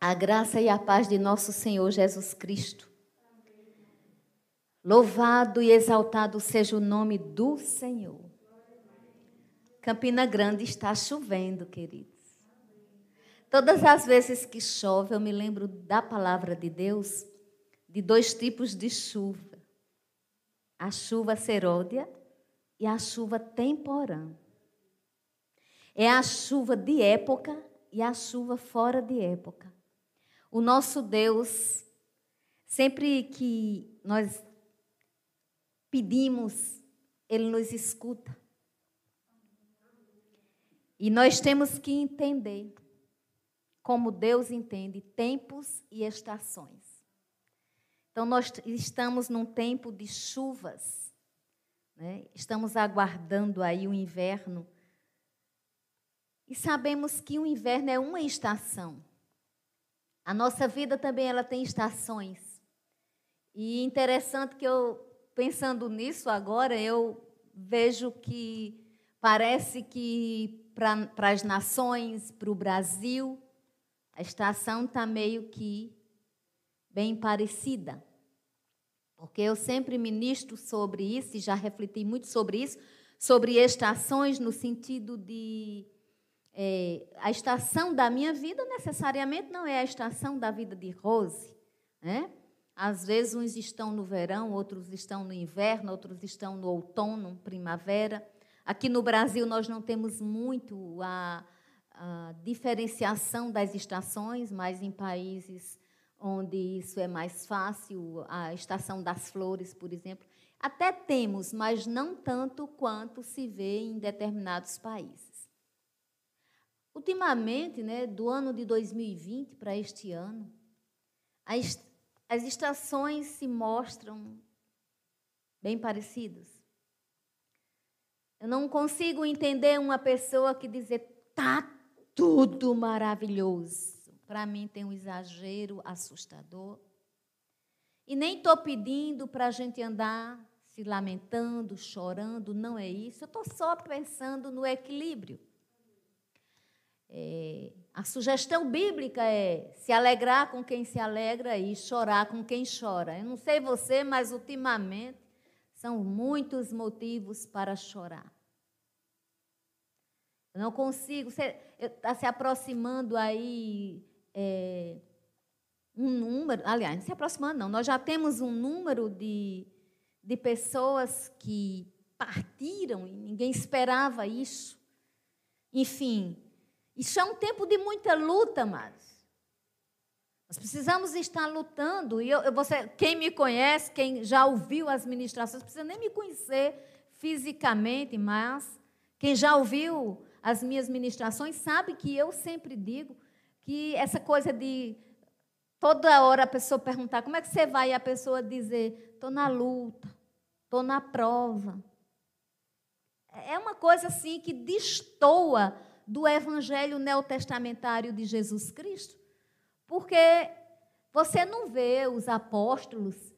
A graça e a paz de nosso Senhor Jesus Cristo. Louvado e exaltado seja o nome do Senhor. Campina Grande está chovendo, queridos. Todas as vezes que chove, eu me lembro da palavra de Deus, de dois tipos de chuva: a chuva seródia e a chuva temporã. É a chuva de época e a chuva fora de época. O nosso Deus, sempre que nós pedimos, Ele nos escuta. E nós temos que entender como Deus entende tempos e estações. Então, nós estamos num tempo de chuvas, né? estamos aguardando aí o inverno. E sabemos que o inverno é uma estação. A nossa vida também ela tem estações. E interessante que eu, pensando nisso agora, eu vejo que parece que para as nações, para o Brasil, a estação está meio que bem parecida. Porque eu sempre ministro sobre isso e já refleti muito sobre isso, sobre estações no sentido de é, a estação da minha vida necessariamente não é a estação da vida de Rose. Né? Às vezes uns estão no verão, outros estão no inverno, outros estão no outono, primavera. Aqui no Brasil nós não temos muito a, a diferenciação das estações, mas em países onde isso é mais fácil, a estação das flores, por exemplo, até temos, mas não tanto quanto se vê em determinados países. Ultimamente, né, do ano de 2020 para este ano, as, as estações se mostram bem parecidas. Eu não consigo entender uma pessoa que dizer tá tudo maravilhoso. Para mim tem um exagero assustador. E nem estou pedindo para a gente andar se lamentando, chorando, não é isso. Eu estou só pensando no equilíbrio. É, a sugestão bíblica é se alegrar com quem se alegra e chorar com quem chora. Eu não sei você, mas ultimamente são muitos motivos para chorar. Eu não consigo. Está se aproximando aí é, um número. Aliás, se aproximando, não. Nós já temos um número de, de pessoas que partiram e ninguém esperava isso. Enfim, isso é um tempo de muita luta, mas nós precisamos estar lutando. E eu, você, quem me conhece, quem já ouviu as ministrações, precisa nem me conhecer fisicamente, mas quem já ouviu as minhas ministrações sabe que eu sempre digo que essa coisa de toda hora a pessoa perguntar como é que você vai e a pessoa dizer estou na luta, estou na prova. É uma coisa assim que destoa do evangelho neotestamentário de Jesus Cristo, porque você não vê os apóstolos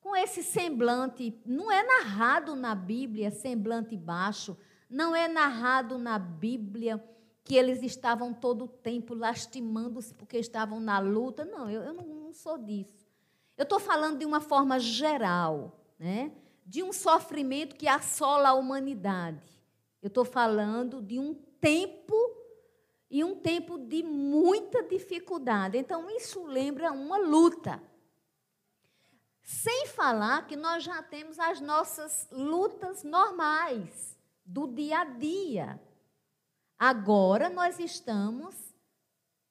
com esse semblante, não é narrado na Bíblia semblante baixo, não é narrado na Bíblia que eles estavam todo o tempo lastimando-se porque estavam na luta. Não, eu, eu não, não sou disso. Eu estou falando de uma forma geral, né? de um sofrimento que assola a humanidade. Eu estou falando de um tempo e um tempo de muita dificuldade. Então, isso lembra uma luta. Sem falar que nós já temos as nossas lutas normais do dia a dia. Agora nós estamos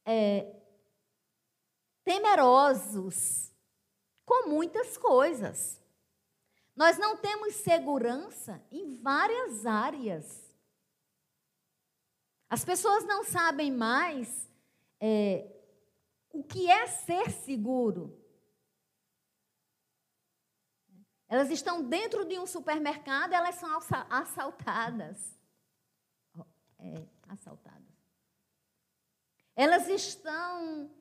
é, temerosos com muitas coisas. Nós não temos segurança em várias áreas. As pessoas não sabem mais é, o que é ser seguro. Elas estão dentro de um supermercado, elas são assaltadas. É, assaltadas. Elas estão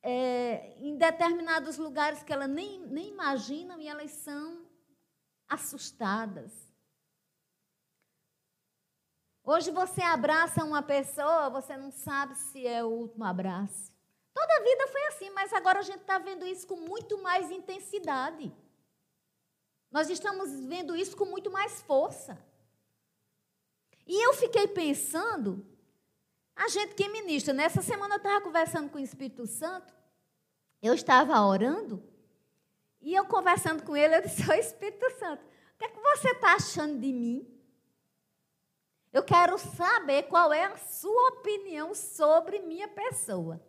é, em determinados lugares que elas nem, nem imaginam e elas são assustadas. Hoje você abraça uma pessoa, você não sabe se é o último abraço. Toda minha vida foi assim, mas agora a gente está vendo isso com muito mais intensidade. Nós estamos vendo isso com muito mais força. E eu fiquei pensando, a gente que ministra, nessa semana eu estava conversando com o Espírito Santo, eu estava orando, e eu conversando com ele, eu disse, ô Espírito Santo, o que é que você está achando de mim? Eu quero saber qual é a sua opinião sobre minha pessoa.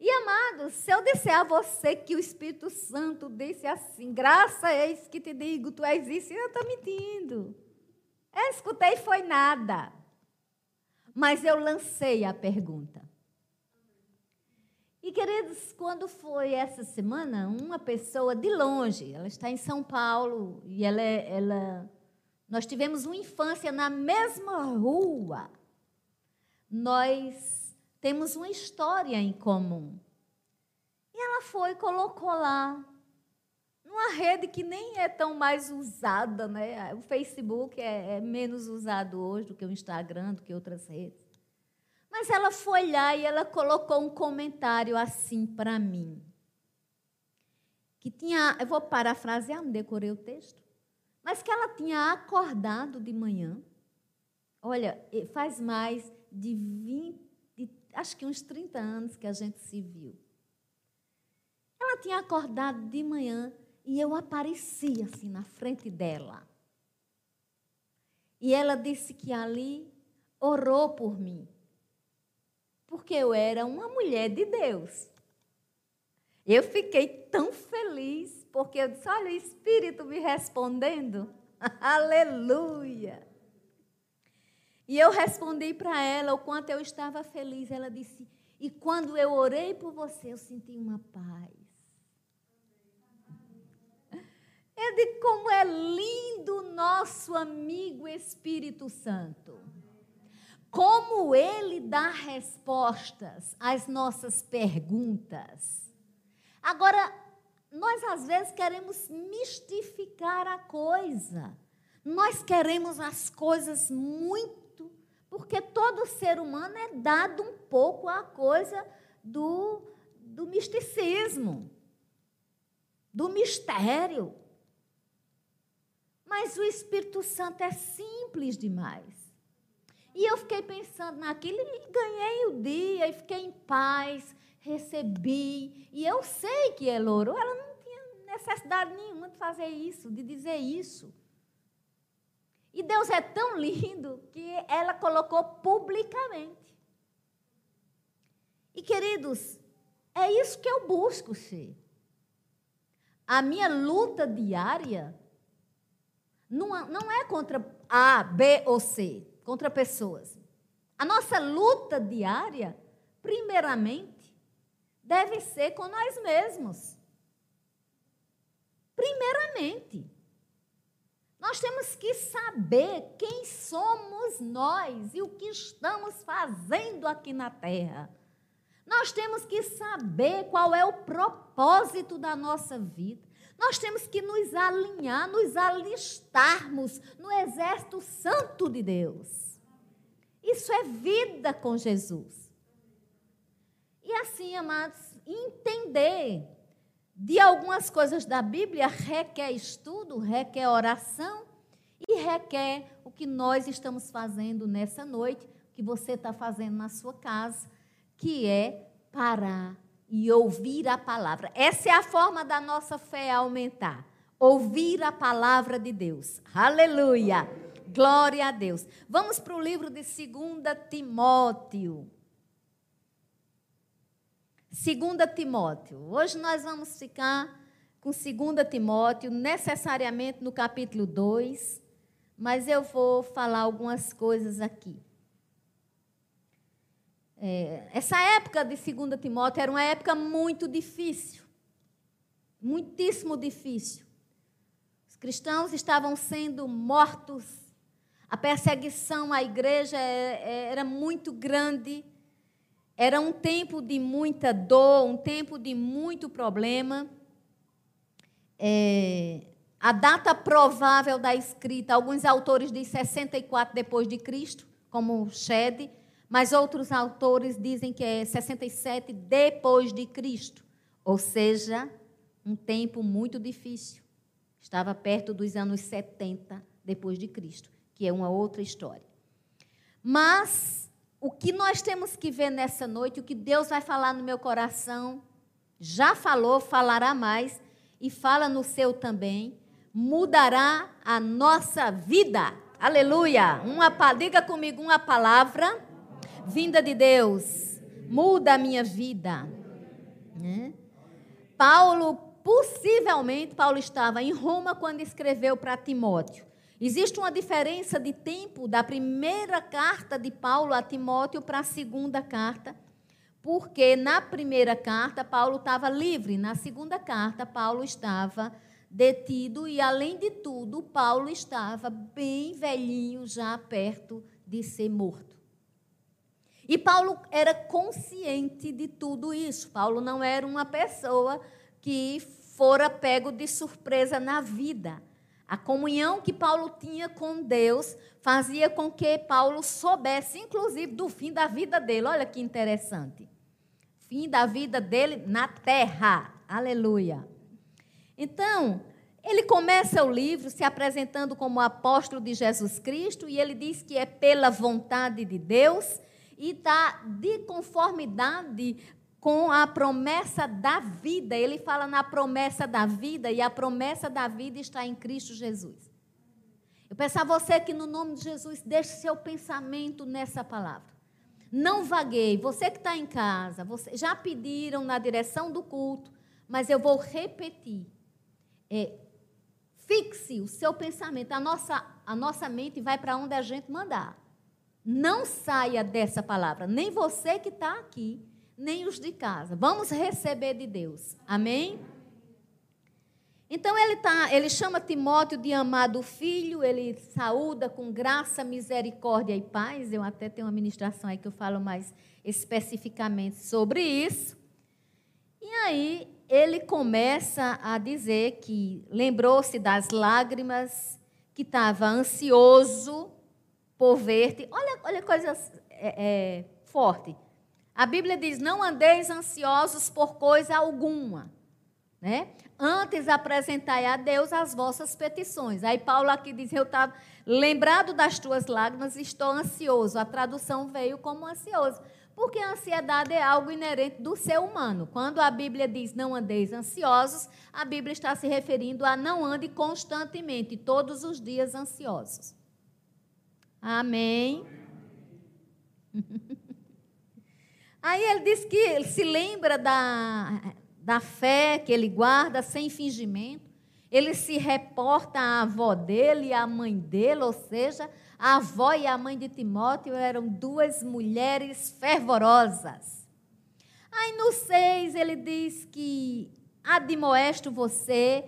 E amados, se eu disser a você que o Espírito Santo disse assim, graça eis que te digo, tu és isso, eu estou mentindo. Eu escutei foi nada. Mas eu lancei a pergunta. E queridos, quando foi essa semana, uma pessoa de longe, ela está em São Paulo e ela, é, ela nós tivemos uma infância na mesma rua. Nós temos uma história em comum. E ela foi e colocou lá, numa rede que nem é tão mais usada, né? O Facebook é, é menos usado hoje do que o Instagram, do que outras redes. Mas ela foi lá e ela colocou um comentário assim para mim. Que tinha, eu vou parafrasear, não decorei o texto, mas que ela tinha acordado de manhã. Olha, faz mais de 20, acho que uns 30 anos que a gente se viu. Ela tinha acordado de manhã e eu apareci assim na frente dela. E ela disse que ali orou por mim. Porque eu era uma mulher de Deus. Eu fiquei tão feliz, porque eu disse: olha, o Espírito me respondendo. Aleluia! E eu respondi para ela o quanto eu estava feliz. Ela disse: E quando eu orei por você, eu senti uma paz. Eu digo como é lindo nosso amigo Espírito Santo. Como ele dá respostas às nossas perguntas. Agora, nós às vezes queremos mistificar a coisa. Nós queremos as coisas muito porque todo ser humano é dado um pouco à coisa do, do misticismo, do mistério. Mas o Espírito Santo é simples demais. E eu fiquei pensando naquilo e ganhei o dia e fiquei em paz, recebi. E eu sei que ela orou, ela não tinha necessidade nenhuma de fazer isso, de dizer isso. E Deus é tão lindo que ela colocou publicamente. E queridos, é isso que eu busco ser. A minha luta diária não, não é contra A, B ou C, contra pessoas. A nossa luta diária, primeiramente, deve ser com nós mesmos. Primeiramente. Nós temos que saber quem somos nós e o que estamos fazendo aqui na terra. Nós temos que saber qual é o propósito da nossa vida. Nós temos que nos alinhar, nos alistarmos no exército santo de Deus. Isso é vida com Jesus. E assim, amados, entender de algumas coisas da Bíblia requer estudo, requer oração e requer o que nós estamos fazendo nessa noite, que você está fazendo na sua casa, que é parar e ouvir a palavra. Essa é a forma da nossa fé aumentar. Ouvir a palavra de Deus. Aleluia! Glória a Deus. Vamos para o livro de 2 Timóteo. 2 Timóteo. Hoje nós vamos ficar com 2 Timóteo, necessariamente no capítulo 2, mas eu vou falar algumas coisas aqui. É, essa época de 2 Timóteo era uma época muito difícil, muitíssimo difícil. Os cristãos estavam sendo mortos, a perseguição à igreja é, é, era muito grande era um tempo de muita dor, um tempo de muito problema. É, a data provável da escrita, alguns autores dizem 64 depois de Cristo, como Shed, mas outros autores dizem que é 67 depois de Cristo, ou seja, um tempo muito difícil. Estava perto dos anos 70 depois de Cristo, que é uma outra história. Mas o que nós temos que ver nessa noite, o que Deus vai falar no meu coração, já falou, falará mais e fala no seu também, mudará a nossa vida. Aleluia! Uma, diga comigo uma palavra vinda de Deus, muda a minha vida. Né? Paulo, possivelmente, Paulo estava em Roma quando escreveu para Timóteo. Existe uma diferença de tempo da primeira carta de Paulo a Timóteo para a segunda carta, porque na primeira carta Paulo estava livre, na segunda carta Paulo estava detido e, além de tudo, Paulo estava bem velhinho, já perto de ser morto. E Paulo era consciente de tudo isso. Paulo não era uma pessoa que fora pego de surpresa na vida. A comunhão que Paulo tinha com Deus fazia com que Paulo soubesse, inclusive, do fim da vida dele. Olha que interessante. Fim da vida dele na terra. Aleluia. Então, ele começa o livro se apresentando como apóstolo de Jesus Cristo e ele diz que é pela vontade de Deus e está de conformidade com a promessa da vida. Ele fala na promessa da vida e a promessa da vida está em Cristo Jesus. Eu peço a você que, no nome de Jesus, deixe seu pensamento nessa palavra. Não vagueie. Você que está em casa, você, já pediram na direção do culto, mas eu vou repetir. É, fixe o seu pensamento. A nossa, a nossa mente vai para onde a gente mandar. Não saia dessa palavra. Nem você que está aqui nem os de casa. Vamos receber de Deus. Amém? Então ele tá, ele chama Timóteo de amado filho, ele saúda com graça, misericórdia e paz. Eu até tenho uma ministração aí que eu falo mais especificamente sobre isso. E aí ele começa a dizer que lembrou-se das lágrimas, que estava ansioso por ver-te. Olha, olha coisa é, é, forte. A Bíblia diz: não andeis ansiosos por coisa alguma. Né? Antes apresentai a Deus as vossas petições. Aí Paulo aqui diz: Eu estava lembrado das tuas lágrimas, estou ansioso. A tradução veio como ansioso. Porque a ansiedade é algo inerente do ser humano. Quando a Bíblia diz não andeis ansiosos, a Bíblia está se referindo a não ande constantemente, todos os dias ansiosos. Amém. Amém. Aí ele diz que ele se lembra da, da fé que ele guarda sem fingimento. Ele se reporta à avó dele e à mãe dele, ou seja, a avó e a mãe de Timóteo eram duas mulheres fervorosas. Aí no 6 ele diz que admoesto você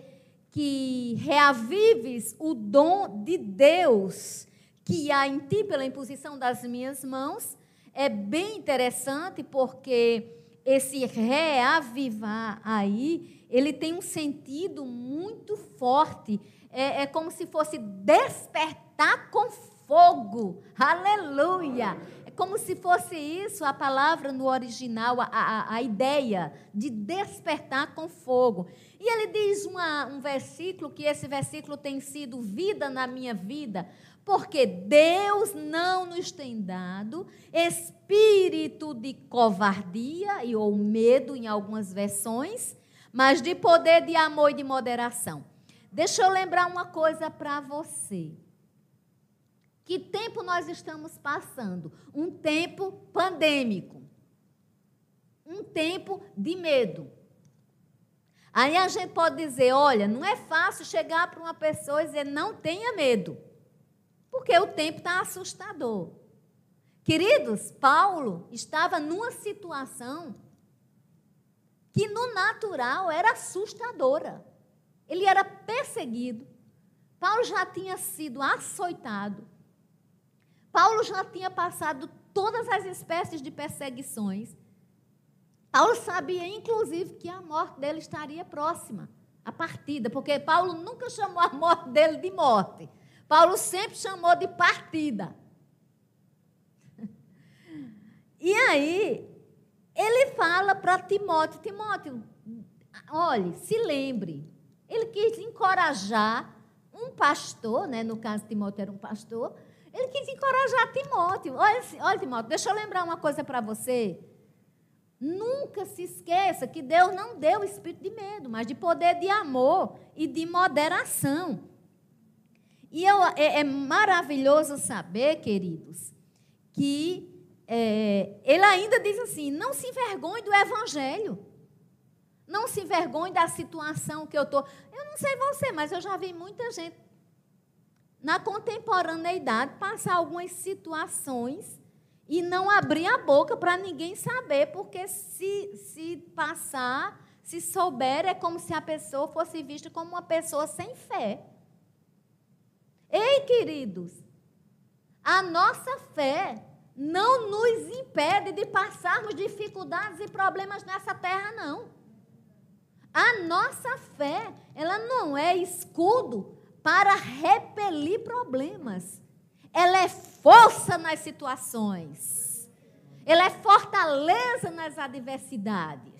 que reavives o dom de Deus que há em ti pela imposição das minhas mãos é bem interessante porque esse reavivar aí, ele tem um sentido muito forte. É, é como se fosse despertar com fogo. Aleluia! É como se fosse isso a palavra no original, a, a, a ideia de despertar com fogo. E ele diz uma, um versículo, que esse versículo tem sido vida na minha vida, porque Deus não nos tem dado espírito de covardia e ou medo em algumas versões, mas de poder, de amor e de moderação. Deixa eu lembrar uma coisa para você. Que tempo nós estamos passando? Um tempo pandêmico. Um tempo de medo. Aí a gente pode dizer: olha, não é fácil chegar para uma pessoa e dizer não tenha medo. Porque o tempo está assustador. Queridos, Paulo estava numa situação que no natural era assustadora. Ele era perseguido. Paulo já tinha sido açoitado. Paulo já tinha passado todas as espécies de perseguições. Paulo sabia, inclusive, que a morte dele estaria próxima, a partida, porque Paulo nunca chamou a morte dele de morte. Paulo sempre chamou de partida. E aí, ele fala para Timóteo: Timóteo, olhe, se lembre. Ele quis encorajar um pastor, né? no caso, Timóteo era um pastor. Ele quis encorajar Timóteo. Olha, olha Timóteo, deixa eu lembrar uma coisa para você. Nunca se esqueça que Deus não deu espírito de medo, mas de poder de amor e de moderação. E eu, é, é, maravilhoso saber, queridos, que é, ele ainda diz assim: não se envergonhe do evangelho. Não se envergonhe da situação que eu estou. Eu não sei você, mas eu já vi muita gente na contemporaneidade passar algumas situações e não abrir a boca para ninguém saber, porque se, se passar, se souber, é como se a pessoa fosse vista como uma pessoa sem fé. Ei, queridos, a nossa fé não nos impede de passarmos dificuldades e problemas nessa terra, não. A nossa fé, ela não é escudo para repelir problemas. Ela é força nas situações. Ela é fortaleza nas adversidades.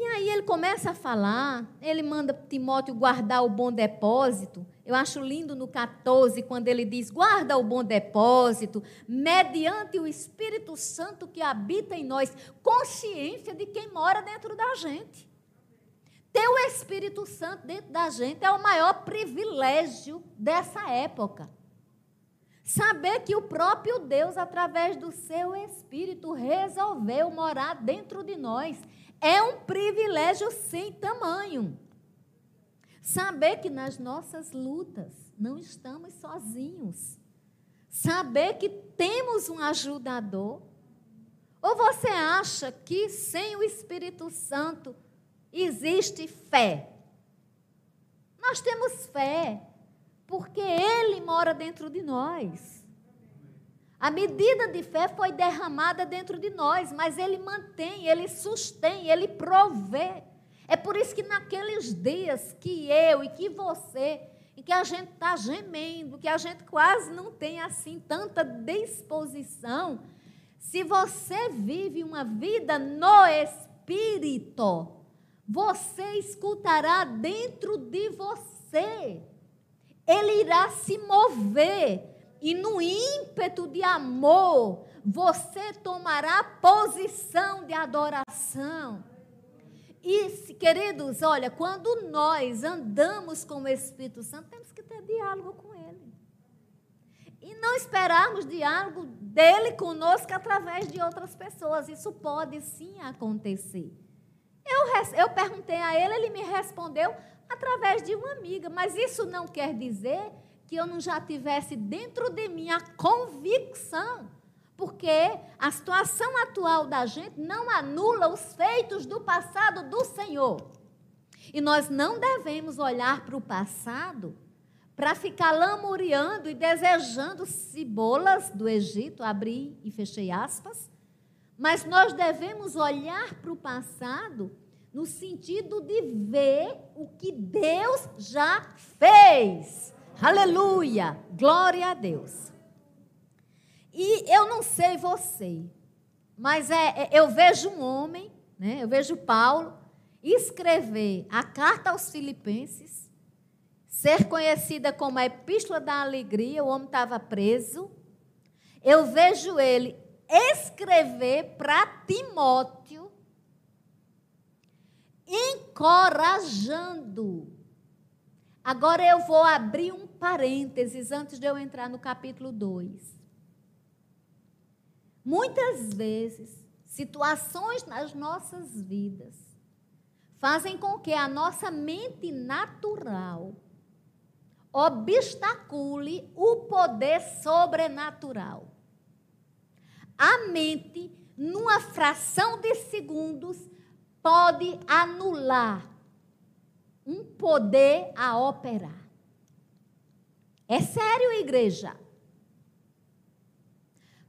E aí ele começa a falar, ele manda Timóteo guardar o bom depósito. Eu acho lindo no 14, quando ele diz: guarda o bom depósito, mediante o Espírito Santo que habita em nós, consciência de quem mora dentro da gente. Ter o Espírito Santo dentro da gente é o maior privilégio dessa época. Saber que o próprio Deus, através do seu Espírito, resolveu morar dentro de nós é um privilégio sem tamanho. Saber que nas nossas lutas não estamos sozinhos. Saber que temos um ajudador. Ou você acha que sem o Espírito Santo existe fé. Nós temos fé, porque Ele mora dentro de nós. A medida de fé foi derramada dentro de nós, mas Ele mantém, Ele sustém, Ele provê. É por isso que naqueles dias que eu e que você, em que a gente está gemendo, que a gente quase não tem assim tanta disposição, se você vive uma vida no Espírito, você escutará dentro de você. Ele irá se mover e no ímpeto de amor, você tomará posição de adoração. E, queridos, olha, quando nós andamos com o Espírito Santo, temos que ter diálogo com Ele. E não esperarmos diálogo dele conosco através de outras pessoas. Isso pode sim acontecer. Eu, eu perguntei a ele, ele me respondeu através de uma amiga, mas isso não quer dizer que eu não já tivesse dentro de mim a convicção, porque a situação atual da gente não anula os feitos do passado do Senhor. E nós não devemos olhar para o passado para ficar lamuriando e desejando cebolas do Egito, abri e fechei aspas, mas nós devemos olhar para o passado no sentido de ver o que Deus já fez. Aleluia! Glória a Deus. E eu não sei você, mas é, é, eu vejo um homem, né, eu vejo Paulo, escrever a carta aos Filipenses, ser conhecida como a Epístola da Alegria, o homem estava preso. Eu vejo ele escrever para Timóteo, encorajando. Agora eu vou abrir um parênteses antes de eu entrar no capítulo 2. Muitas vezes, situações nas nossas vidas fazem com que a nossa mente natural obstacule o poder sobrenatural a mente, numa fração de segundos, pode anular um poder a operar. É sério, igreja.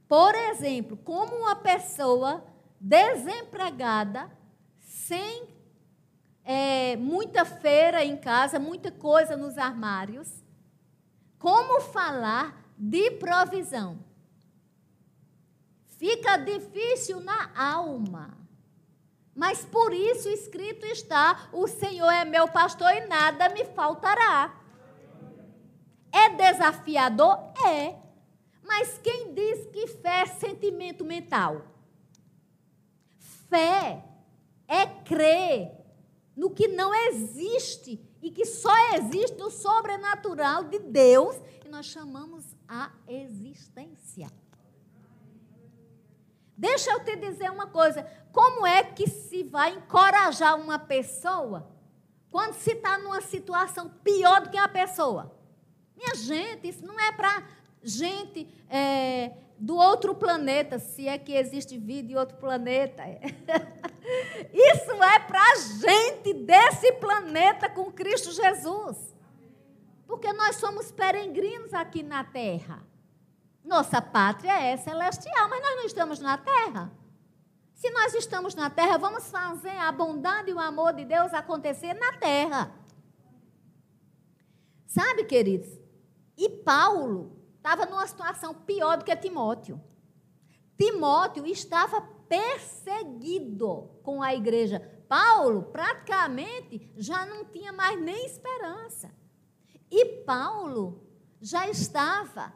Por exemplo, como uma pessoa desempregada, sem é, muita feira em casa, muita coisa nos armários, como falar de provisão? fica difícil na alma. Mas por isso escrito está: o Senhor é meu pastor e nada me faltará. É desafiador? É. Mas quem diz que fé é sentimento mental? Fé é crer no que não existe e que só existe o sobrenatural de Deus e nós chamamos a existência. Deixa eu te dizer uma coisa: como é que se vai encorajar uma pessoa quando se está numa situação pior do que a pessoa? Minha gente, isso não é para gente é, do outro planeta, se é que existe vida em outro planeta. Isso é para gente desse planeta com Cristo Jesus. Porque nós somos peregrinos aqui na terra. Nossa pátria é celestial, mas nós não estamos na terra. Se nós estamos na terra, vamos fazer a bondade e o amor de Deus acontecer na terra. Sabe, queridos? E Paulo estava numa situação pior do que Timóteo. Timóteo estava perseguido com a igreja. Paulo praticamente já não tinha mais nem esperança. E Paulo já estava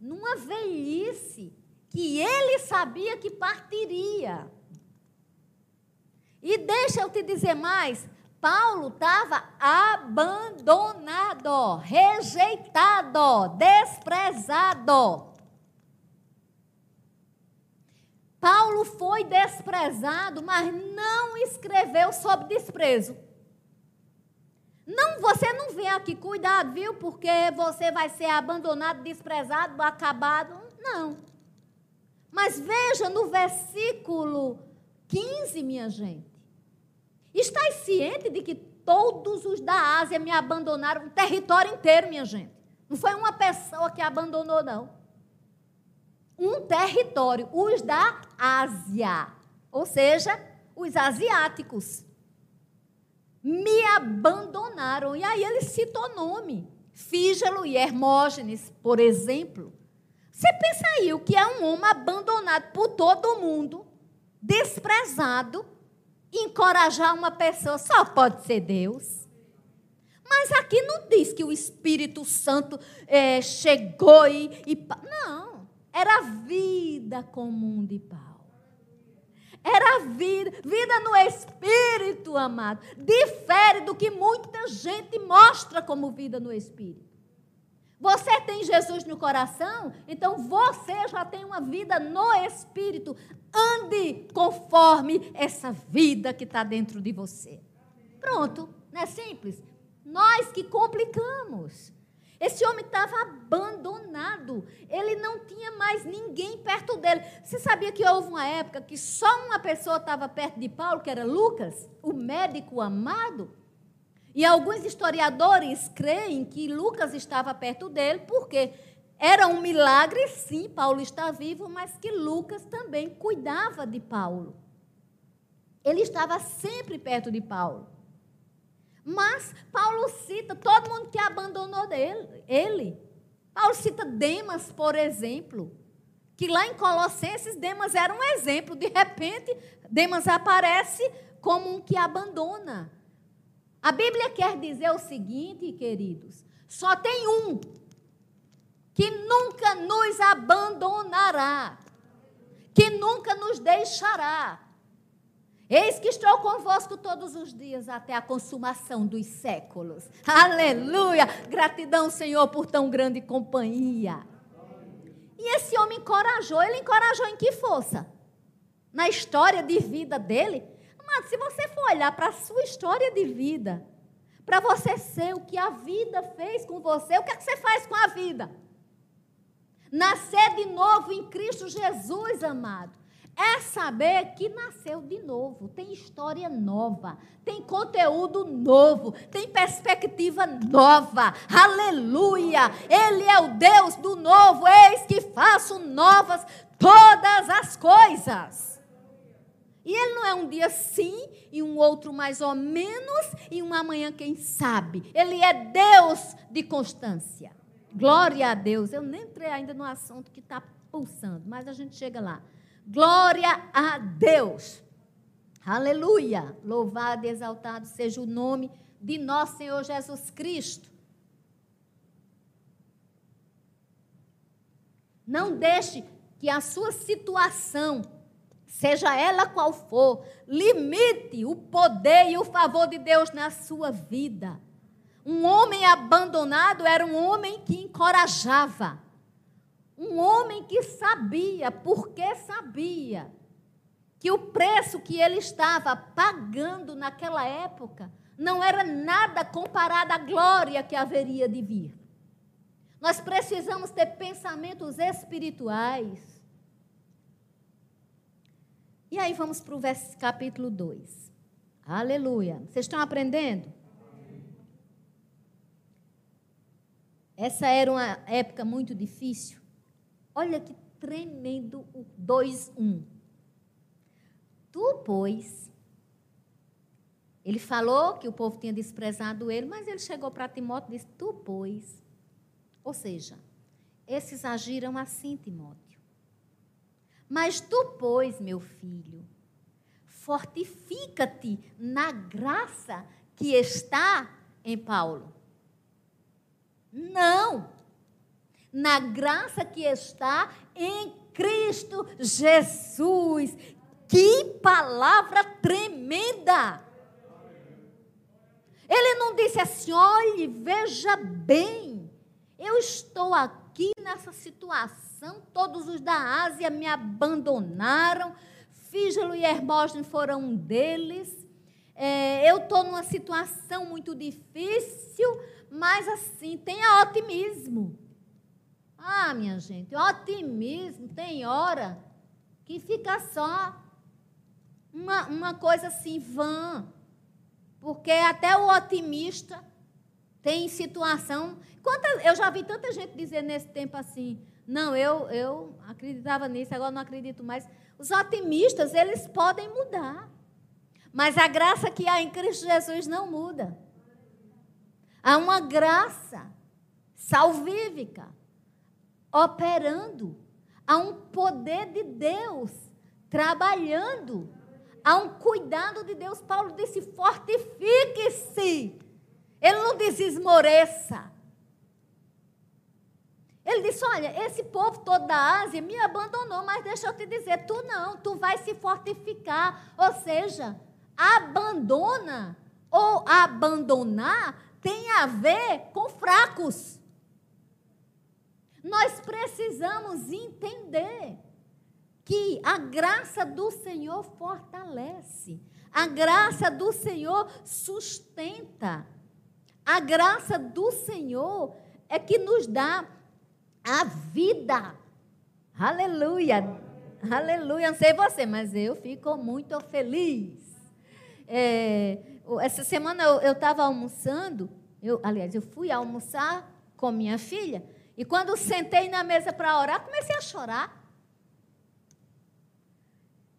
numa velhice que ele sabia que partiria. E deixa eu te dizer mais, Paulo estava abandonado, rejeitado, desprezado. Paulo foi desprezado, mas não escreveu sobre desprezo. Não, você não vem aqui, cuidado, viu? Porque você vai ser abandonado, desprezado, acabado. Não. Mas veja no versículo 15, minha gente. Estás ciente de que todos os da Ásia me abandonaram, o território inteiro, minha gente. Não foi uma pessoa que abandonou, não. Um território, os da Ásia. Ou seja, os asiáticos me abandonaram. E aí ele citou nome. Fígelo e Hermógenes, por exemplo. Você pensa aí, o que é um homem abandonado por todo mundo, desprezado, encorajar uma pessoa só pode ser Deus. Mas aqui não diz que o Espírito Santo é, chegou e, e. Não, era a vida comum de Paulo. Era vida, vida no espírito, amado. Difere do que muita gente mostra como vida no espírito. Você tem Jesus no coração, então você já tem uma vida no espírito. Ande conforme essa vida que está dentro de você. Pronto, não é simples? Nós que complicamos. Esse homem estava abandonado. Ele não tinha mais ninguém perto dele. Você sabia que houve uma época que só uma pessoa estava perto de Paulo, que era Lucas, o médico amado? E alguns historiadores creem que Lucas estava perto dele, porque era um milagre, sim, Paulo está vivo, mas que Lucas também cuidava de Paulo. Ele estava sempre perto de Paulo. Mas Paulo cita todo mundo que abandonou dele, ele. Paulo cita Demas, por exemplo, que lá em Colossenses Demas era um exemplo. De repente, Demas aparece como um que abandona. A Bíblia quer dizer o seguinte, queridos: só tem um que nunca nos abandonará, que nunca nos deixará. Eis que estou convosco todos os dias até a consumação dos séculos. Aleluia! Gratidão, Senhor, por tão grande companhia. E esse homem encorajou. Ele encorajou em que força? Na história de vida dele? Amado, se você for olhar para a sua história de vida, para você ser o que a vida fez com você, o que, é que você faz com a vida? Nascer de novo em Cristo Jesus, amado é saber que nasceu de novo, tem história nova, tem conteúdo novo, tem perspectiva nova. Aleluia! Ele é o Deus do novo, eis que faço novas todas as coisas. E ele não é um dia sim e um outro mais ou menos e um amanhã quem sabe. Ele é Deus de constância. Glória a Deus. Eu nem entrei ainda no assunto que está pulsando, mas a gente chega lá. Glória a Deus. Aleluia. Louvado e exaltado seja o nome de nosso Senhor Jesus Cristo. Não deixe que a sua situação, seja ela qual for, limite o poder e o favor de Deus na sua vida. Um homem abandonado era um homem que encorajava. Um homem que sabia, porque sabia, que o preço que ele estava pagando naquela época não era nada comparado à glória que haveria de vir. Nós precisamos ter pensamentos espirituais. E aí vamos para o capítulo 2. Aleluia. Vocês estão aprendendo? Essa era uma época muito difícil. Olha que tremendo o 2:1. Tu, pois, ele falou que o povo tinha desprezado ele, mas ele chegou para Timóteo e disse: Tu, pois. Ou seja, esses agiram assim, Timóteo. Mas tu, pois, meu filho, fortifica-te na graça que está em Paulo. Não! Na graça que está em Cristo Jesus. Que palavra tremenda! Ele não disse assim: olhe, veja bem, eu estou aqui nessa situação, todos os da Ásia me abandonaram, Fígelo e Hermógenes foram um deles. É, eu estou numa situação muito difícil, mas assim, tenha otimismo. Ah, minha gente, otimismo tem hora que fica só uma, uma coisa assim vã. Porque até o otimista tem situação. Quanta, eu já vi tanta gente dizer nesse tempo assim: não, eu, eu acreditava nisso, agora não acredito mais. Os otimistas, eles podem mudar. Mas a graça que há em Cristo Jesus não muda. Há uma graça salvífica operando. Há um poder de Deus trabalhando. Há um cuidado de Deus. Paulo disse: fortifique-se. Ele não diz esmoreça. Ele disse: Olha, esse povo todo da Ásia me abandonou, mas deixa eu te dizer, tu não, tu vai se fortificar. Ou seja, abandona ou abandonar tem a ver com fracos. Nós precisamos entender que a graça do Senhor fortalece, a graça do Senhor sustenta, a graça do Senhor é que nos dá a vida. Aleluia, aleluia. Não sei você, mas eu fico muito feliz. É, essa semana eu estava almoçando, eu, aliás, eu fui almoçar com minha filha, e quando sentei na mesa para orar, comecei a chorar.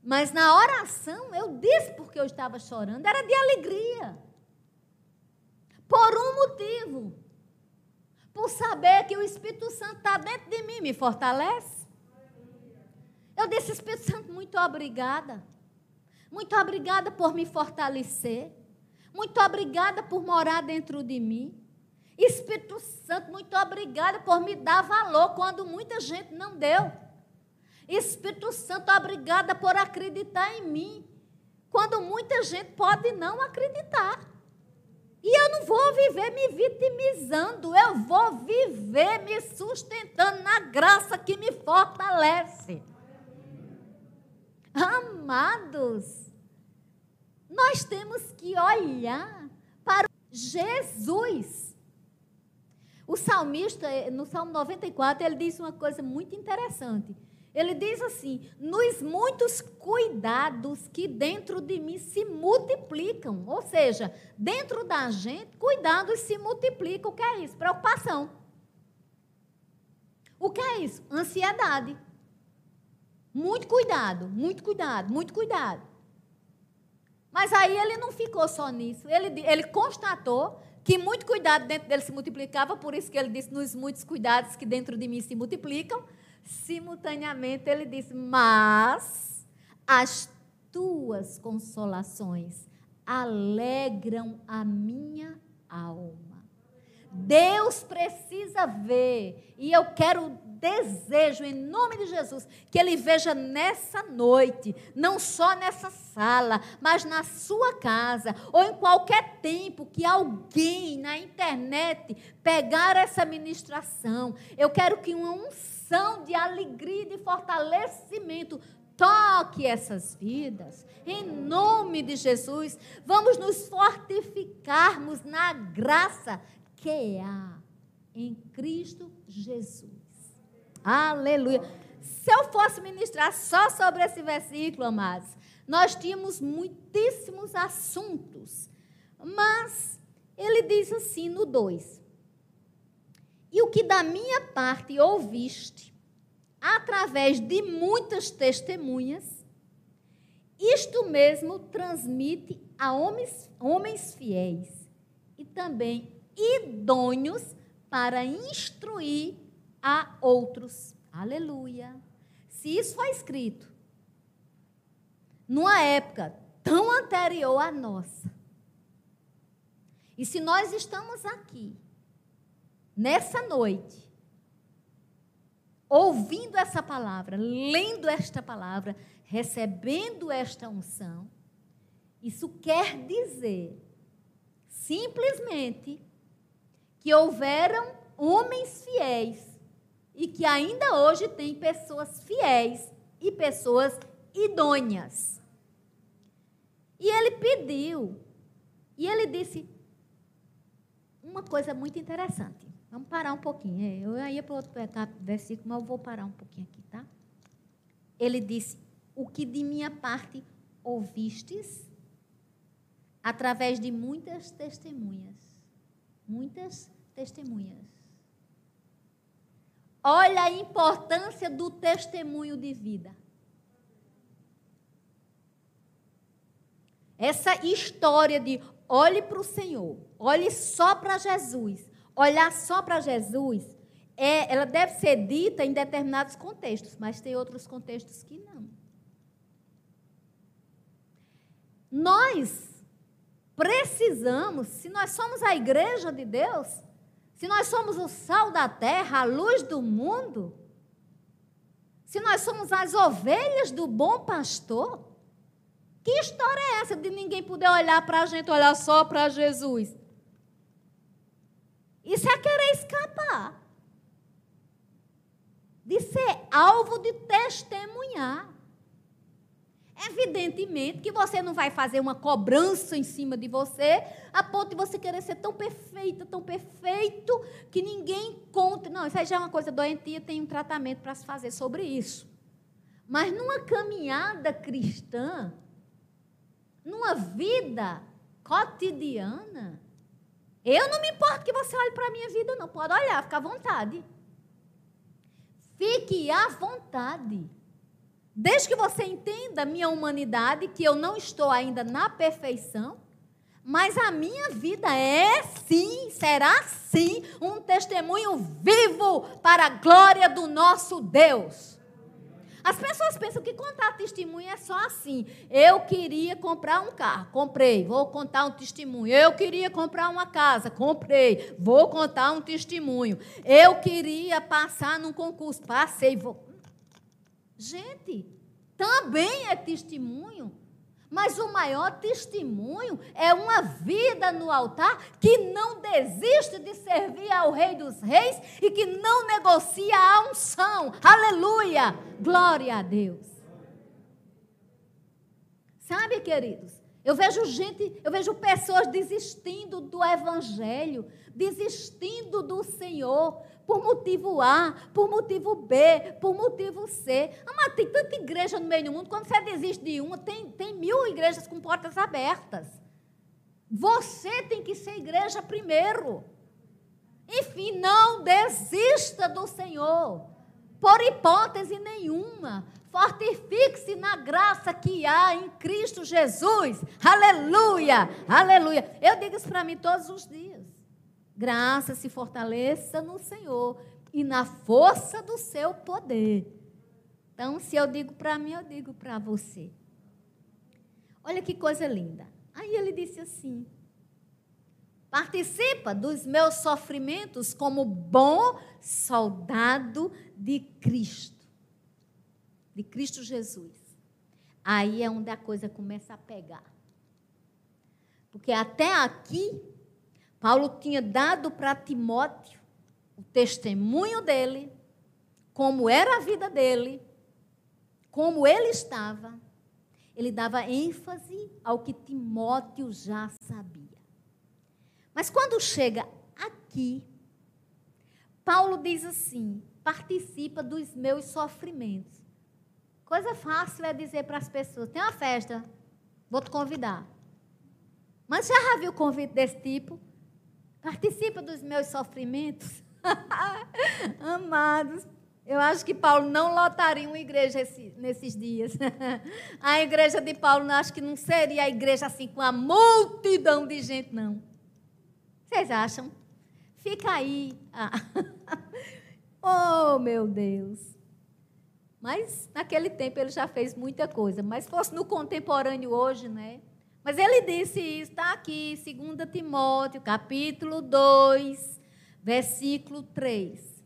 Mas na oração, eu disse porque eu estava chorando, era de alegria. Por um motivo. Por saber que o Espírito Santo está dentro de mim, me fortalece. Eu disse, Espírito Santo, muito obrigada. Muito obrigada por me fortalecer. Muito obrigada por morar dentro de mim. Espírito Santo, muito obrigada por me dar valor quando muita gente não deu. Espírito Santo, obrigada por acreditar em mim quando muita gente pode não acreditar. E eu não vou viver me vitimizando, eu vou viver me sustentando na graça que me fortalece. Amados, nós temos que olhar para Jesus. O salmista, no Salmo 94, ele diz uma coisa muito interessante. Ele diz assim: nos muitos cuidados que dentro de mim se multiplicam. Ou seja, dentro da gente, cuidados se multiplicam. O que é isso? Preocupação. O que é isso? Ansiedade. Muito cuidado, muito cuidado, muito cuidado. Mas aí ele não ficou só nisso. Ele, ele constatou que muito cuidado dentro dele se multiplicava, por isso que ele disse: nos muitos cuidados que dentro de mim se multiplicam, simultaneamente ele diz: Mas as tuas consolações alegram a minha alma. Deus precisa ver, e eu quero desejo, em nome de Jesus, que Ele veja nessa noite, não só nessa sala, mas na sua casa, ou em qualquer tempo que alguém na internet pegar essa ministração. Eu quero que uma unção de alegria e de fortalecimento toque essas vidas. Em nome de Jesus, vamos nos fortificarmos na graça que há em Cristo Jesus. Aleluia. Se eu fosse ministrar só sobre esse versículo, amados, nós tínhamos muitíssimos assuntos. Mas ele diz assim no 2: E o que da minha parte ouviste, através de muitas testemunhas, isto mesmo transmite a homens, homens fiéis e também idôneos para instruir a outros. Aleluia. Se isso foi escrito numa época tão anterior à nossa, e se nós estamos aqui, nessa noite, ouvindo essa palavra, lendo esta palavra, recebendo esta unção, isso quer dizer simplesmente que houveram homens fiéis e que ainda hoje tem pessoas fiéis e pessoas idôneas. E ele pediu, e ele disse uma coisa muito interessante. Vamos parar um pouquinho. É, eu ia para outro versículo, mas eu vou parar um pouquinho aqui, tá? Ele disse: O que de minha parte ouvistes, através de muitas testemunhas. Muitas testemunhas. Olha a importância do testemunho de vida. Essa história de olhe para o Senhor, olhe só para Jesus, olhar só para Jesus, é, ela deve ser dita em determinados contextos, mas tem outros contextos que não. Nós precisamos, se nós somos a igreja de Deus, se nós somos o sal da terra, a luz do mundo, se nós somos as ovelhas do bom pastor, que história é essa de ninguém poder olhar para a gente, olhar só para Jesus? Isso é querer escapar de ser alvo de testemunhar. Evidentemente que você não vai fazer uma cobrança em cima de você, a ponto de você querer ser tão perfeita, tão perfeito, que ninguém conte. Não, isso aí já é uma coisa doentia, tem um tratamento para se fazer sobre isso. Mas numa caminhada cristã, numa vida cotidiana, eu não me importo que você olhe para a minha vida, não. Pode olhar, fica à vontade. Fique à vontade. Desde que você entenda a minha humanidade, que eu não estou ainda na perfeição, mas a minha vida é sim, será sim, um testemunho vivo para a glória do nosso Deus. As pessoas pensam que contar testemunho é só assim. Eu queria comprar um carro, comprei, vou contar um testemunho. Eu queria comprar uma casa, comprei, vou contar um testemunho. Eu queria passar num concurso, passei, vou. Gente, também é testemunho. Mas o maior testemunho é uma vida no altar que não desiste de servir ao Rei dos Reis e que não negocia a unção. Aleluia! Glória a Deus. Sabe, queridos? Eu vejo gente, eu vejo pessoas desistindo do evangelho, desistindo do Senhor, por motivo A, por motivo B, por motivo C. Mas tem tanta igreja no meio do mundo, quando você desiste de uma, tem, tem mil igrejas com portas abertas. Você tem que ser igreja primeiro. Enfim, não desista do Senhor, por hipótese nenhuma. Fortifique-se na graça que há em Cristo Jesus. Aleluia, aleluia. Eu digo isso para mim todos os dias. Graça se fortaleça no Senhor e na força do seu poder. Então, se eu digo para mim, eu digo para você. Olha que coisa linda. Aí ele disse assim: Participa dos meus sofrimentos como bom soldado de Cristo. De Cristo Jesus. Aí é onde a coisa começa a pegar. Porque até aqui, Paulo tinha dado para Timóteo o testemunho dele, como era a vida dele, como ele estava, ele dava ênfase ao que Timóteo já sabia. Mas quando chega aqui, Paulo diz assim: participa dos meus sofrimentos. Coisa fácil é dizer para as pessoas: tem uma festa, vou te convidar. Mas já viu convite desse tipo? Participa dos meus sofrimentos. Amados, eu acho que Paulo não lotaria uma igreja esse, nesses dias. a igreja de Paulo, acho que não seria a igreja assim com a multidão de gente, não. Vocês acham? Fica aí. Oh, meu Deus. Mas naquele tempo ele já fez muita coisa. Mas fosse no contemporâneo hoje, né? Mas ele disse isso, está aqui, 2 Timóteo, capítulo 2, versículo 3.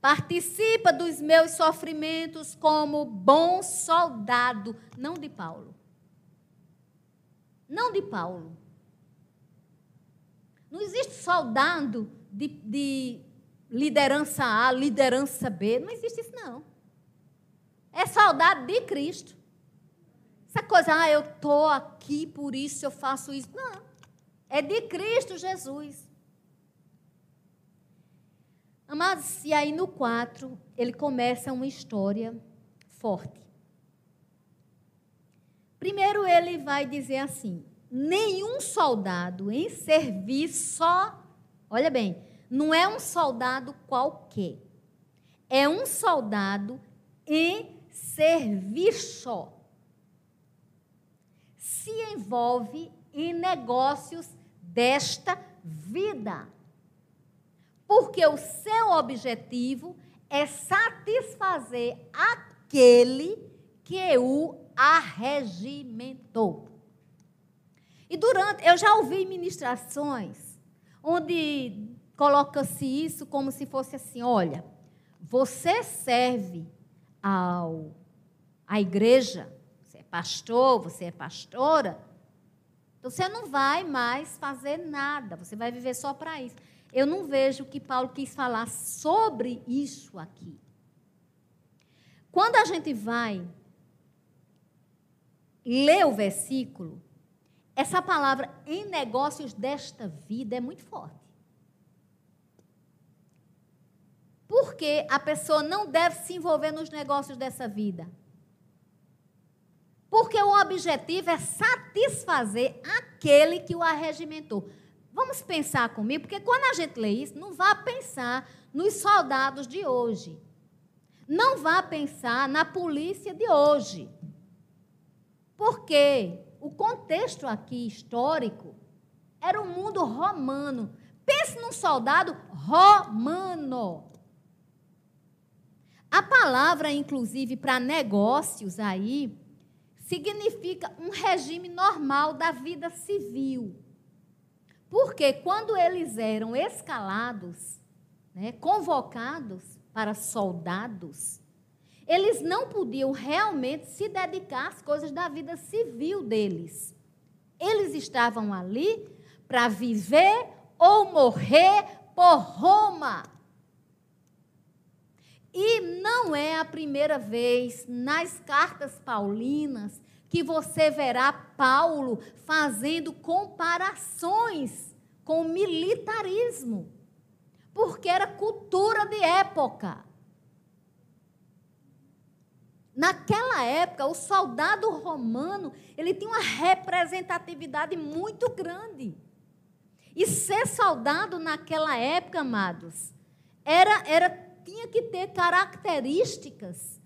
Participa dos meus sofrimentos como bom soldado, não de Paulo. Não de Paulo. Não existe soldado de, de liderança A, liderança B. Não existe isso, não. É soldado de Cristo. Essa coisa, ah, eu estou aqui, por isso eu faço isso. Não. É de Cristo Jesus. Amados, e aí no 4, ele começa uma história forte. Primeiro ele vai dizer assim: nenhum soldado em serviço só, olha bem, não é um soldado qualquer. É um soldado em serviço. Se envolve em negócios desta vida porque o seu objetivo é satisfazer aquele que o arregimentou. E durante, eu já ouvi ministrações onde coloca-se isso como se fosse assim, olha, você serve ao à igreja, pastor, você é pastora, então você não vai mais fazer nada, você vai viver só para isso eu não vejo que Paulo quis falar sobre isso aqui. Quando a gente vai ler o versículo, essa palavra em negócios desta vida é muito forte. Porque a pessoa não deve se envolver nos negócios dessa vida. Porque o objetivo é satisfazer aquele que o arregimentou. Vamos pensar comigo, porque quando a gente lê isso, não vá pensar nos soldados de hoje. Não vá pensar na polícia de hoje. Porque o contexto aqui histórico era o um mundo romano. Pense num soldado romano. A palavra, inclusive, para negócios aí, significa um regime normal da vida civil. Porque quando eles eram escalados, né, convocados para soldados, eles não podiam realmente se dedicar às coisas da vida civil deles. Eles estavam ali para viver ou morrer por Roma. E não é a primeira vez nas cartas paulinas que você verá Paulo fazendo comparações com o militarismo, porque era cultura de época. Naquela época, o soldado romano, ele tinha uma representatividade muito grande. E ser soldado naquela época, amados, era, era tinha que ter características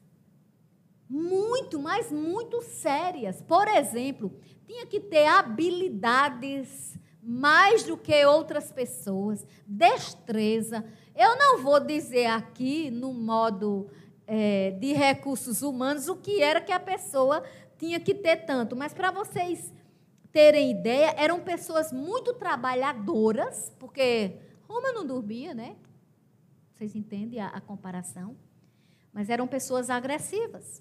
muito, mas muito sérias. Por exemplo, tinha que ter habilidades mais do que outras pessoas, destreza. Eu não vou dizer aqui, no modo é, de recursos humanos, o que era que a pessoa tinha que ter tanto, mas para vocês terem ideia, eram pessoas muito trabalhadoras, porque Roma não dormia, né? Vocês entendem a, a comparação? Mas eram pessoas agressivas.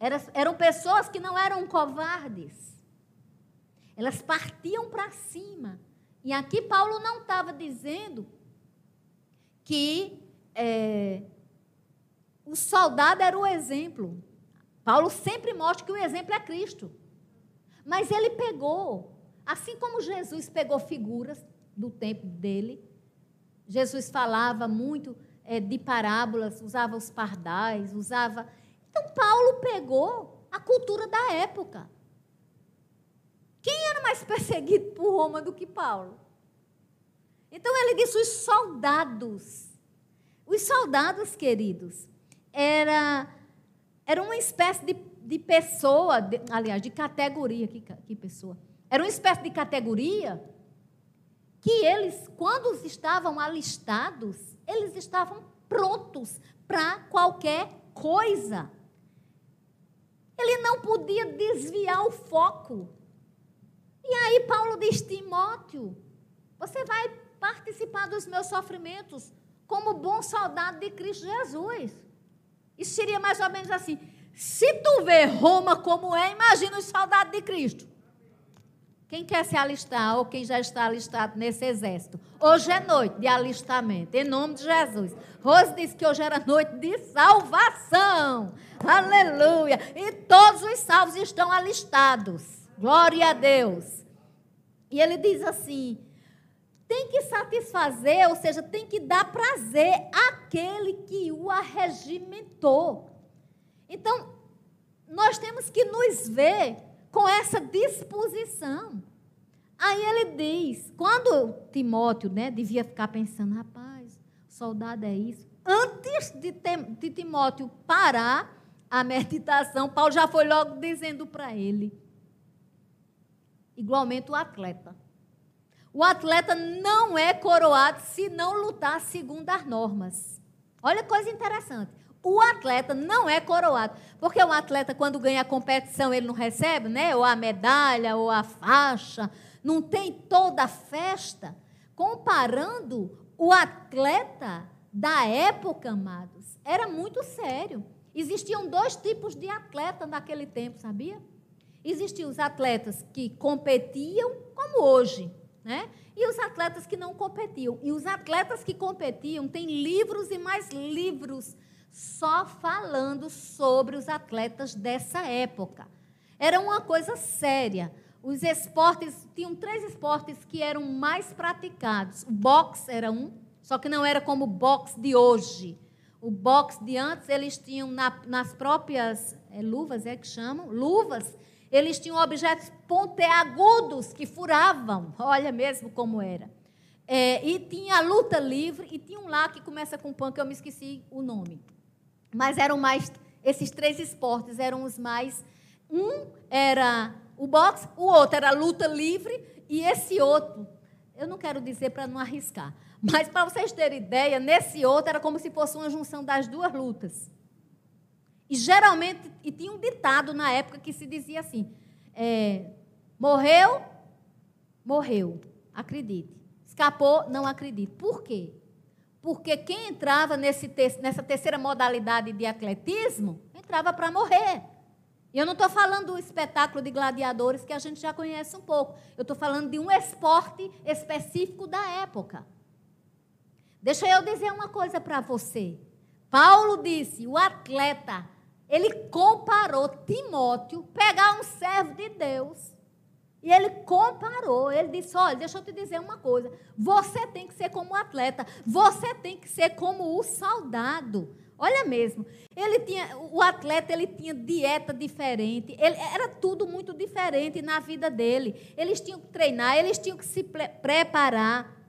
Era, eram pessoas que não eram covardes. Elas partiam para cima. E aqui Paulo não estava dizendo que é, o soldado era o exemplo. Paulo sempre mostra que o exemplo é Cristo. Mas ele pegou, assim como Jesus pegou figuras do tempo dele, Jesus falava muito é, de parábolas, usava os pardais, usava. Então, Paulo pegou a cultura da época. Quem era mais perseguido por Roma do que Paulo? Então, ele disse: os soldados. Os soldados, queridos, era, era uma espécie de, de pessoa, de, aliás, de categoria. Que, que pessoa? Era uma espécie de categoria que eles, quando estavam alistados, eles estavam prontos para qualquer coisa. Ele não podia desviar o foco. E aí Paulo diz: Timóteo, você vai participar dos meus sofrimentos como bom soldado de Cristo Jesus. Isso seria mais ou menos assim. Se tu vê Roma como é, imagina os soldados de Cristo. Quem quer se alistar ou quem já está alistado nesse exército? Hoje é noite de alistamento, em nome de Jesus. Rose disse que hoje era noite de salvação. Aleluia! E todos os salvos estão alistados. Glória a Deus. E ele diz assim: tem que satisfazer, ou seja, tem que dar prazer àquele que o arregimentou. Então, nós temos que nos ver com essa disposição. Aí ele diz, quando Timóteo né, devia ficar pensando, rapaz, soldado é isso. Antes de, de Timóteo parar a meditação, Paulo já foi logo dizendo para ele. Igualmente o atleta. O atleta não é coroado se não lutar segundo as normas. Olha que coisa interessante. O atleta não é coroado. Porque o atleta, quando ganha a competição, ele não recebe, né? Ou a medalha, ou a faixa. Não tem toda a festa. Comparando o atleta da época, amados, era muito sério. Existiam dois tipos de atleta naquele tempo, sabia? Existiam os atletas que competiam, como hoje, né? E os atletas que não competiam. E os atletas que competiam têm livros e mais livros só falando sobre os atletas dessa época. Era uma coisa séria. Os esportes, tinham três esportes que eram mais praticados. O boxe era um, só que não era como o boxe de hoje. O boxe de antes, eles tinham na, nas próprias é, luvas, é que chamam? Luvas. Eles tinham objetos pontiagudos que furavam. Olha mesmo como era. É, e tinha a luta livre, e tinha um lá que começa com pan, que eu me esqueci o nome. Mas eram mais, esses três esportes eram os mais. Um era o boxe, o outro era a luta livre, e esse outro, eu não quero dizer para não arriscar, mas para vocês terem ideia, nesse outro era como se fosse uma junção das duas lutas. E geralmente, e tinha um ditado na época que se dizia assim: é, morreu, morreu, acredite. Escapou, não acredite. Por quê? Porque quem entrava nesse, nessa terceira modalidade de atletismo, entrava para morrer. E eu não estou falando do espetáculo de gladiadores que a gente já conhece um pouco. Eu estou falando de um esporte específico da época. Deixa eu dizer uma coisa para você. Paulo disse: o atleta, ele comparou Timóteo, pegar um servo de Deus, e ele comparou, ele disse: olha, deixa eu te dizer uma coisa. Você tem que ser como o atleta, você tem que ser como o soldado. Olha mesmo, ele tinha, o atleta ele tinha dieta diferente, ele, era tudo muito diferente na vida dele. Eles tinham que treinar, eles tinham que se pre preparar.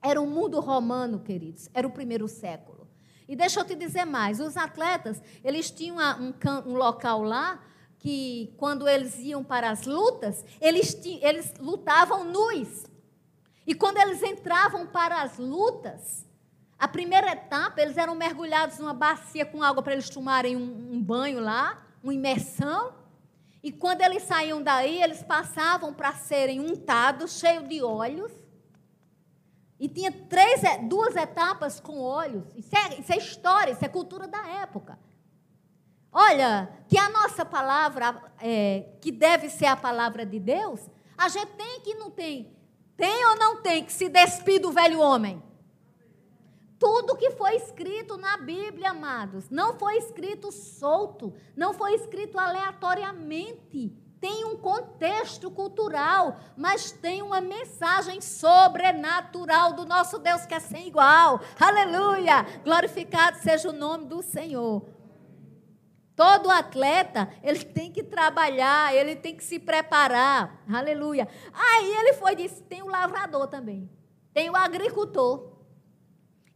Era um mundo romano, queridos, era o primeiro século. E deixa eu te dizer mais, os atletas, eles tinham um, um local lá que quando eles iam para as lutas, eles, eles lutavam nus. E quando eles entravam para as lutas, a primeira etapa, eles eram mergulhados numa bacia com água para eles tomarem um, um banho lá, uma imersão. E quando eles saíam daí, eles passavam para serem untados, cheios de óleos. E tinha três, duas etapas com óleos. Isso é, isso é história, isso é cultura da época. Olha, que a nossa palavra, é, que deve ser a palavra de Deus, a gente tem que não tem. Tem ou não tem que se despir do velho homem? Tudo que foi escrito na Bíblia, amados, não foi escrito solto, não foi escrito aleatoriamente. Tem um contexto cultural, mas tem uma mensagem sobrenatural do nosso Deus que é sem igual. Aleluia! Glorificado seja o nome do Senhor. Todo atleta, ele tem que trabalhar, ele tem que se preparar. Aleluia. Aí ele foi e disse: tem o lavrador também. Tem o agricultor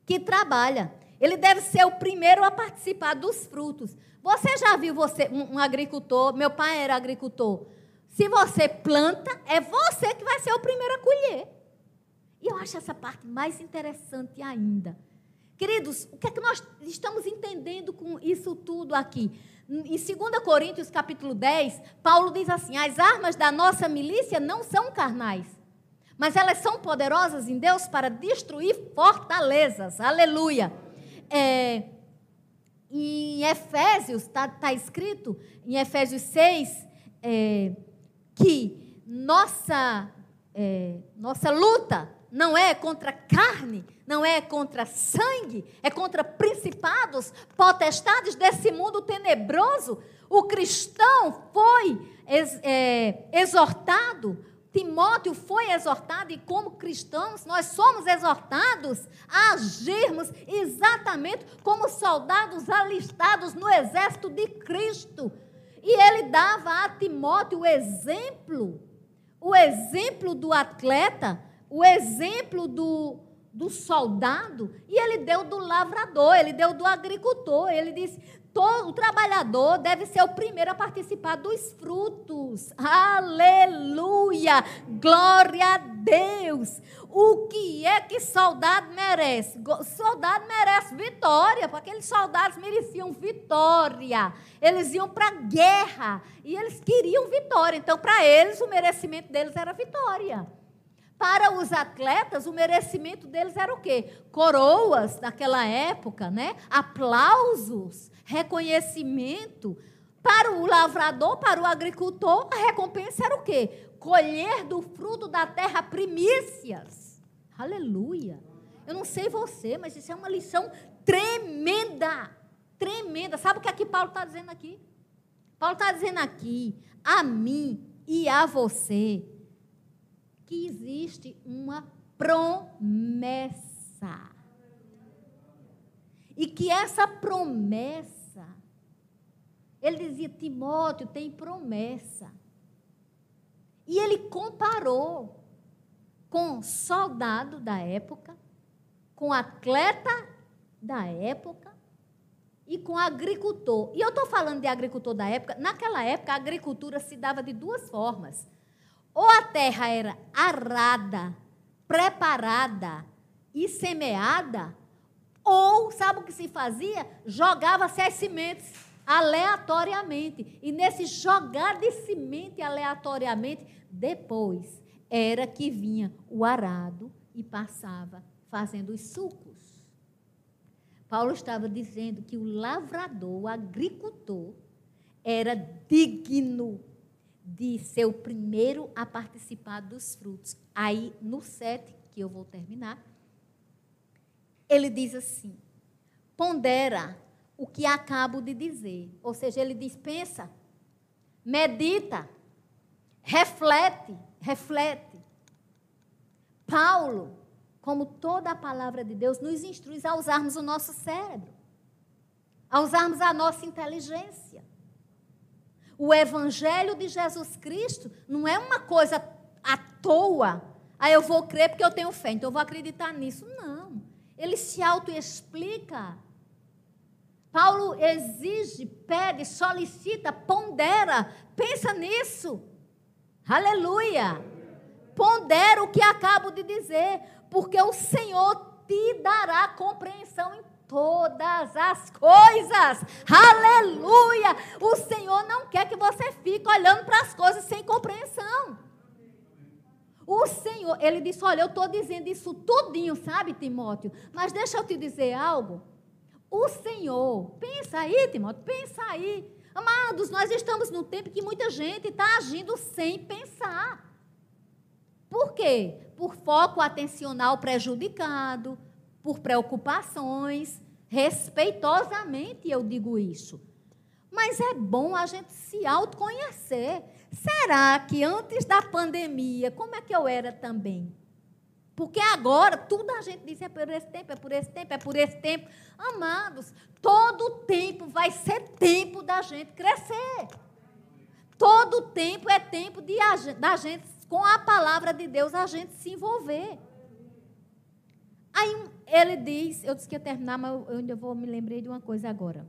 que trabalha. Ele deve ser o primeiro a participar dos frutos. Você já viu você um, um agricultor? Meu pai era agricultor. Se você planta, é você que vai ser o primeiro a colher. E eu acho essa parte mais interessante ainda. Queridos, o que é que nós estamos entendendo com isso tudo aqui? Em 2 Coríntios capítulo 10, Paulo diz assim: as armas da nossa milícia não são carnais, mas elas são poderosas em Deus para destruir fortalezas. Aleluia. É, em Efésios, está tá escrito, em Efésios 6, é, que nossa, é, nossa luta não é contra carne, não é contra sangue, é contra principados, potestades desse mundo tenebroso. O cristão foi é, exortado Timóteo foi exortado, e como cristãos, nós somos exortados a agirmos exatamente como soldados alistados no exército de Cristo. E ele dava a Timóteo o exemplo, o exemplo do atleta, o exemplo do, do soldado, e ele deu do lavrador, ele deu do agricultor. Ele disse: todo o trabalhador deve ser o primeiro a participar dos frutos. Aleluia! Glória a Deus! O que é que soldado merece? Soldado merece vitória, porque aqueles soldados mereciam vitória. Eles iam para a guerra e eles queriam vitória. Então, para eles, o merecimento deles era vitória. Para os atletas, o merecimento deles era o quê? Coroas naquela época, né? Aplausos reconhecimento. Para o lavrador, para o agricultor, a recompensa era o quê? Colher do fruto da terra primícias. Aleluia. Eu não sei você, mas isso é uma lição tremenda. Tremenda. Sabe o que aqui Paulo está dizendo aqui? Paulo está dizendo aqui, a mim e a você, que existe uma promessa. E que essa promessa ele dizia: Timóteo tem promessa. E ele comparou com soldado da época, com atleta da época e com agricultor. E eu estou falando de agricultor da época. Naquela época, a agricultura se dava de duas formas. Ou a terra era arada, preparada e semeada, ou, sabe o que se fazia? Jogava-se as sementes aleatoriamente. E nesse jogar de semente aleatoriamente, depois era que vinha o arado e passava fazendo os sucos. Paulo estava dizendo que o lavrador, o agricultor, era digno de ser o primeiro a participar dos frutos. Aí, no 7, que eu vou terminar, ele diz assim: pondera o que acabo de dizer. Ou seja, ele dispensa, medita, reflete, reflete. Paulo, como toda a palavra de Deus, nos instrui a usarmos o nosso cérebro, a usarmos a nossa inteligência. O evangelho de Jesus Cristo não é uma coisa à toa. Aí eu vou crer porque eu tenho fé, então eu vou acreditar nisso. Não. Ele se autoexplica Paulo exige, pede, solicita, pondera. Pensa nisso. Aleluia. Pondera o que acabo de dizer, porque o Senhor te dará compreensão em todas as coisas. Aleluia! O Senhor não você fique olhando para as coisas sem compreensão. O Senhor, ele disse: Olha, eu estou dizendo isso tudinho, sabe, Timóteo? Mas deixa eu te dizer algo. O Senhor, pensa aí, Timóteo, pensa aí. Amados, nós estamos num tempo que muita gente está agindo sem pensar. Por quê? Por foco atencional prejudicado, por preocupações, respeitosamente eu digo isso. Mas é bom a gente se autoconhecer. Será que antes da pandemia, como é que eu era também? Porque agora tudo a gente diz é por esse tempo, é por esse tempo, é por esse tempo. Amados, todo tempo vai ser tempo da gente crescer. Todo tempo é tempo de da gente, com a palavra de Deus, a gente se envolver. Aí ele diz, eu disse que ia terminar, mas eu ainda vou me lembrei de uma coisa agora.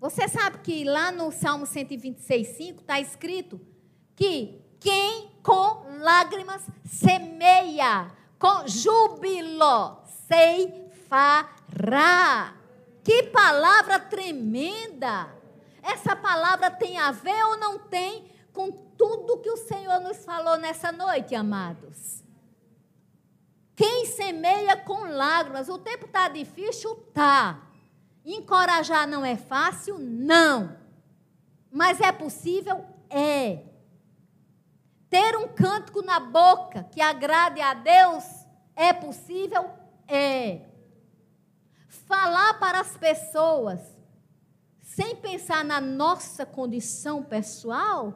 Você sabe que lá no Salmo 126, 5 está escrito que quem com lágrimas semeia, com júbilo ceifará. Que palavra tremenda! Essa palavra tem a ver ou não tem com tudo que o Senhor nos falou nessa noite, amados? Quem semeia com lágrimas, o tempo está difícil? Tá. Encorajar não é fácil? Não. Mas é possível? É. Ter um cântico na boca que agrade a Deus é possível? É. Falar para as pessoas sem pensar na nossa condição pessoal,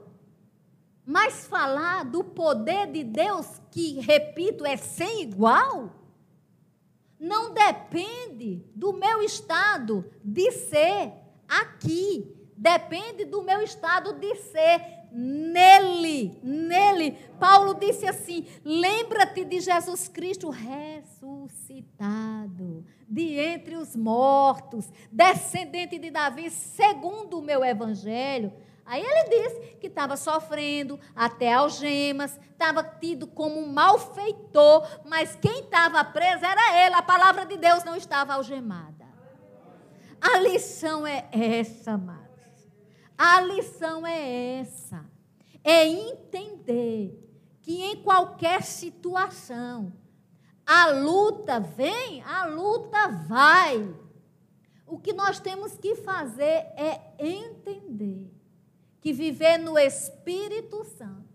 mas falar do poder de Deus, que, repito, é sem igual, não depende do meu estado de ser aqui. Depende do meu estado de ser nele. Nele. Paulo disse assim: lembra-te de Jesus Cristo ressuscitado de entre os mortos, descendente de Davi, segundo o meu evangelho. Aí ele disse que estava sofrendo até algemas, estava tido como um malfeitor, mas quem estava preso era ele, a palavra de Deus não estava algemada. A lição é essa, amados. A lição é essa. É entender que em qualquer situação, a luta vem, a luta vai. O que nós temos que fazer é entender que viver no Espírito Santo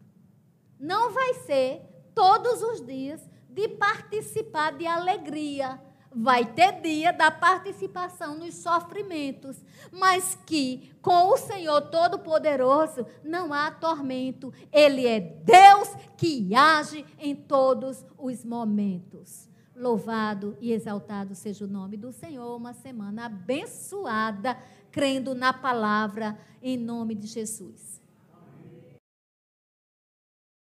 não vai ser todos os dias de participar de alegria. Vai ter dia da participação nos sofrimentos, mas que com o Senhor Todo-Poderoso não há tormento. Ele é Deus que age em todos os momentos. Louvado e exaltado seja o nome do Senhor. Uma semana abençoada crendo na palavra, em nome de Jesus.